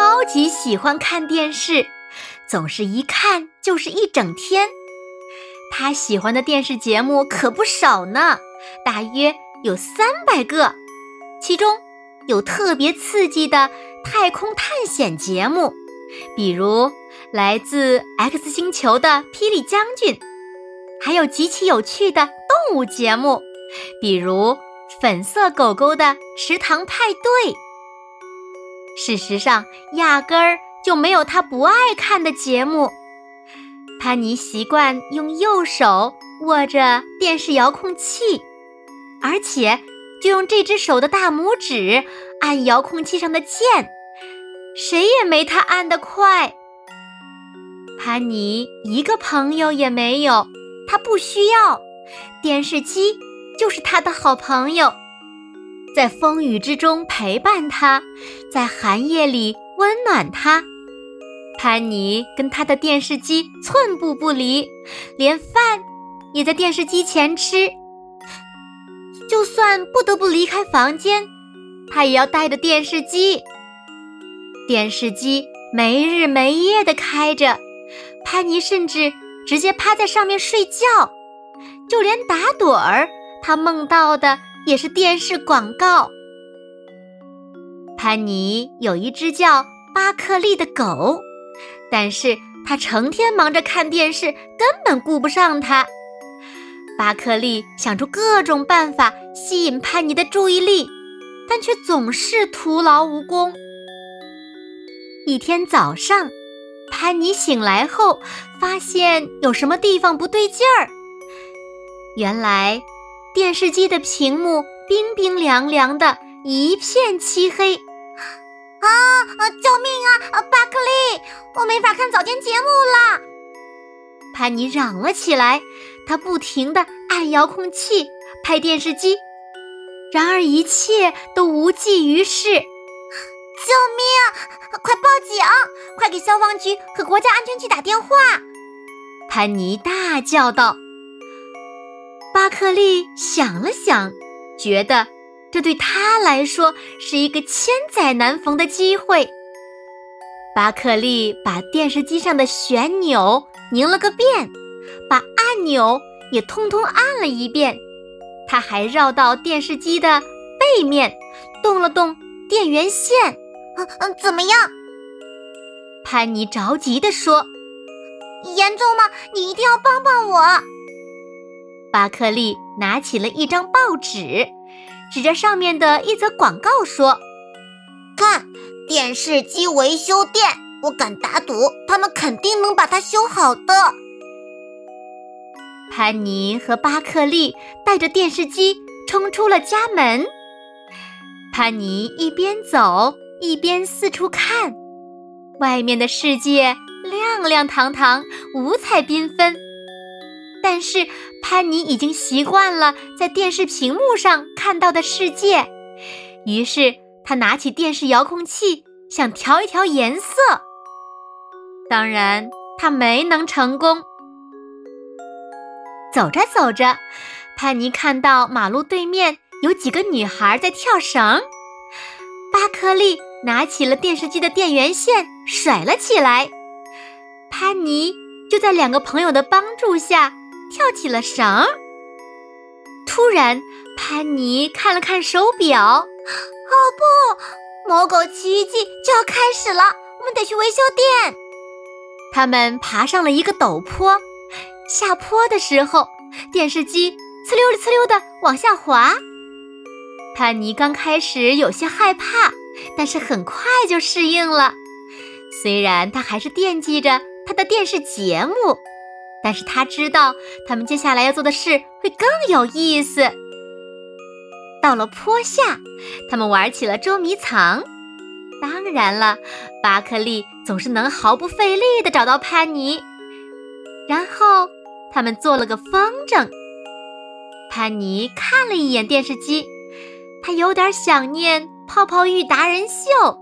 超级喜欢看电视，总是一看就是一整天。他喜欢的电视节目可不少呢，大约有三百个，其中有特别刺激的太空探险节目，比如来自 X 星球的霹雳将军，还有极其有趣的动物节目，比如粉色狗狗的池塘派对。事实上，压根儿就没有他不爱看的节目。潘妮习惯用右手握着电视遥控器，而且就用这只手的大拇指按遥控器上的键，谁也没他按得快。潘妮一个朋友也没有，他不需要电视机，就是他的好朋友。在风雨之中陪伴他，在寒夜里温暖他。潘妮跟他的电视机寸步不离，连饭也在电视机前吃。就算不得不离开房间，他也要带着电视机。电视机没日没夜的开着，潘妮甚至直接趴在上面睡觉，就连打盹儿，他梦到的。也是电视广告。潘妮有一只叫巴克利的狗，但是它成天忙着看电视，根本顾不上它。巴克利想出各种办法吸引潘妮的注意力，但却总是徒劳无功。一天早上，潘妮醒来后，发现有什么地方不对劲儿。原来。电视机的屏幕冰冰凉凉的，一片漆黑。啊啊！救命啊！巴克利，我没法看早间节目了。潘妮嚷了起来，她不停地按遥控器拍电视机，然而一切都无济于事。救命！快报警！快给消防局和国家安全局打电话！潘妮大叫道。巴克利想了想，觉得这对他来说是一个千载难逢的机会。巴克利把电视机上的旋钮拧了个遍，把按钮也通通按了一遍。他还绕到电视机的背面，动了动电源线。嗯嗯，怎么样？潘妮着急地说：“严重吗？你一定要帮帮我。”巴克利拿起了一张报纸，指着上面的一则广告说：“看，电视机维修店，我敢打赌，他们肯定能把它修好的。”潘尼和巴克利带着电视机冲出了家门。潘尼一边走一边四处看，外面的世界亮亮堂堂，五彩缤纷。但是潘妮已经习惯了在电视屏幕上看到的世界，于是他拿起电视遥控器想调一调颜色。当然，他没能成功。走着走着，潘妮看到马路对面有几个女孩在跳绳，巴克利拿起了电视机的电源线甩了起来，潘妮就在两个朋友的帮助下。跳起了绳。突然，潘妮看了看手表，哦不，魔狗奇遇记就要开始了，我们得去维修店。他们爬上了一个陡坡，下坡的时候，电视机呲溜呲溜的往下滑。潘妮刚开始有些害怕，但是很快就适应了。虽然他还是惦记着他的电视节目。但是他知道，他们接下来要做的事会更有意思。到了坡下，他们玩起了捉迷藏。当然了，巴克利总是能毫不费力地找到潘妮。然后他们做了个风筝。潘妮看了一眼电视机，她有点想念泡泡浴达人秀，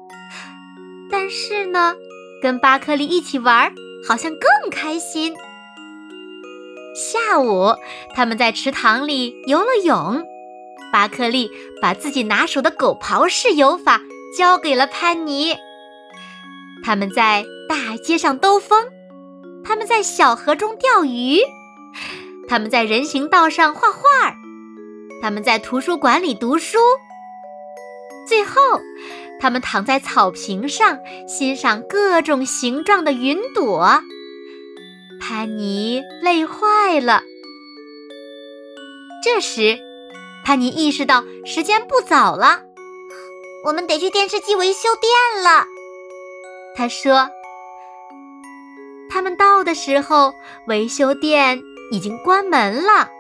但是呢，跟巴克利一起玩好像更开心。下午，他们在池塘里游了泳。巴克利把自己拿手的狗刨式游法教给了潘妮。他们在大街上兜风，他们在小河中钓鱼，他们在人行道上画画，他们在图书馆里读书。最后，他们躺在草坪上欣赏各种形状的云朵。潘妮累坏了。这时，潘妮意识到时间不早了，我们得去电视机维修店了。他说：“他们到的时候，维修店已经关门了。”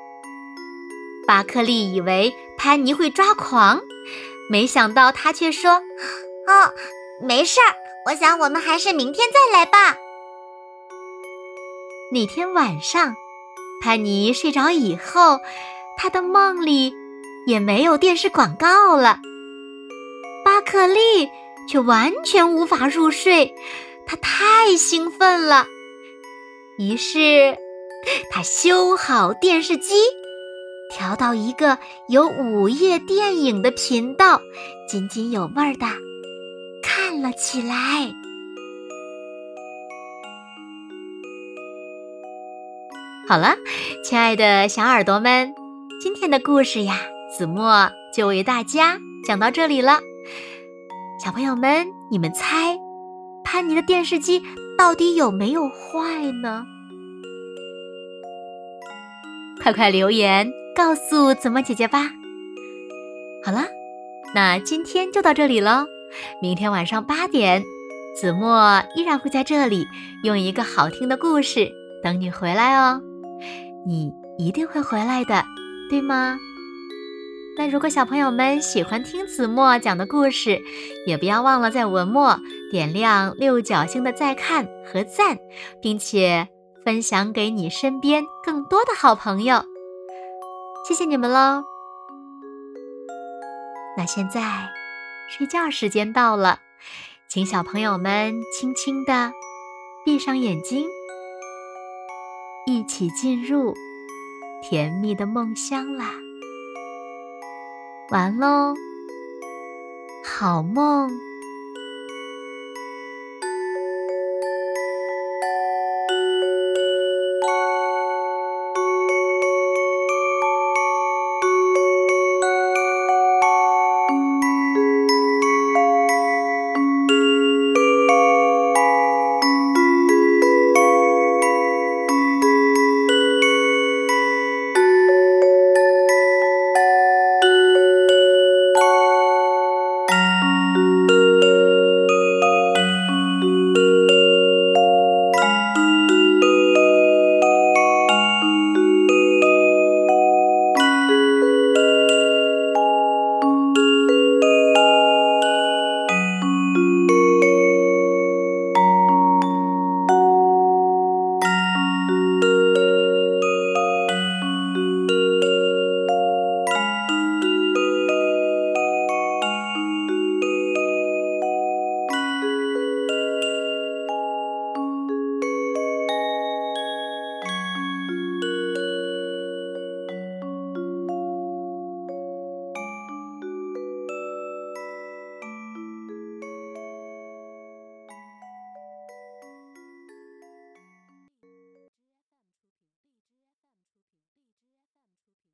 巴克利以为潘妮会抓狂，没想到他却说：“哦，没事儿，我想我们还是明天再来吧。”那天晚上，潘妮睡着以后，她的梦里也没有电视广告了。巴克利却完全无法入睡，他太兴奋了。于是，他修好电视机，调到一个有午夜电影的频道，津津有味儿的看了起来。好了，亲爱的小耳朵们，今天的故事呀，子墨就为大家讲到这里了。小朋友们，你们猜，潘妮的电视机到底有没有坏呢？快快留言告诉子墨姐姐吧。好了，那今天就到这里喽。明天晚上八点，子墨依然会在这里，用一个好听的故事等你回来哦。你一定会回来的，对吗？那如果小朋友们喜欢听子墨讲的故事，也不要忘了在文末点亮六角星的再看和赞，并且分享给你身边更多的好朋友。谢谢你们喽！那现在睡觉时间到了，请小朋友们轻轻的闭上眼睛。一起进入甜蜜的梦乡啦！完喽，好梦。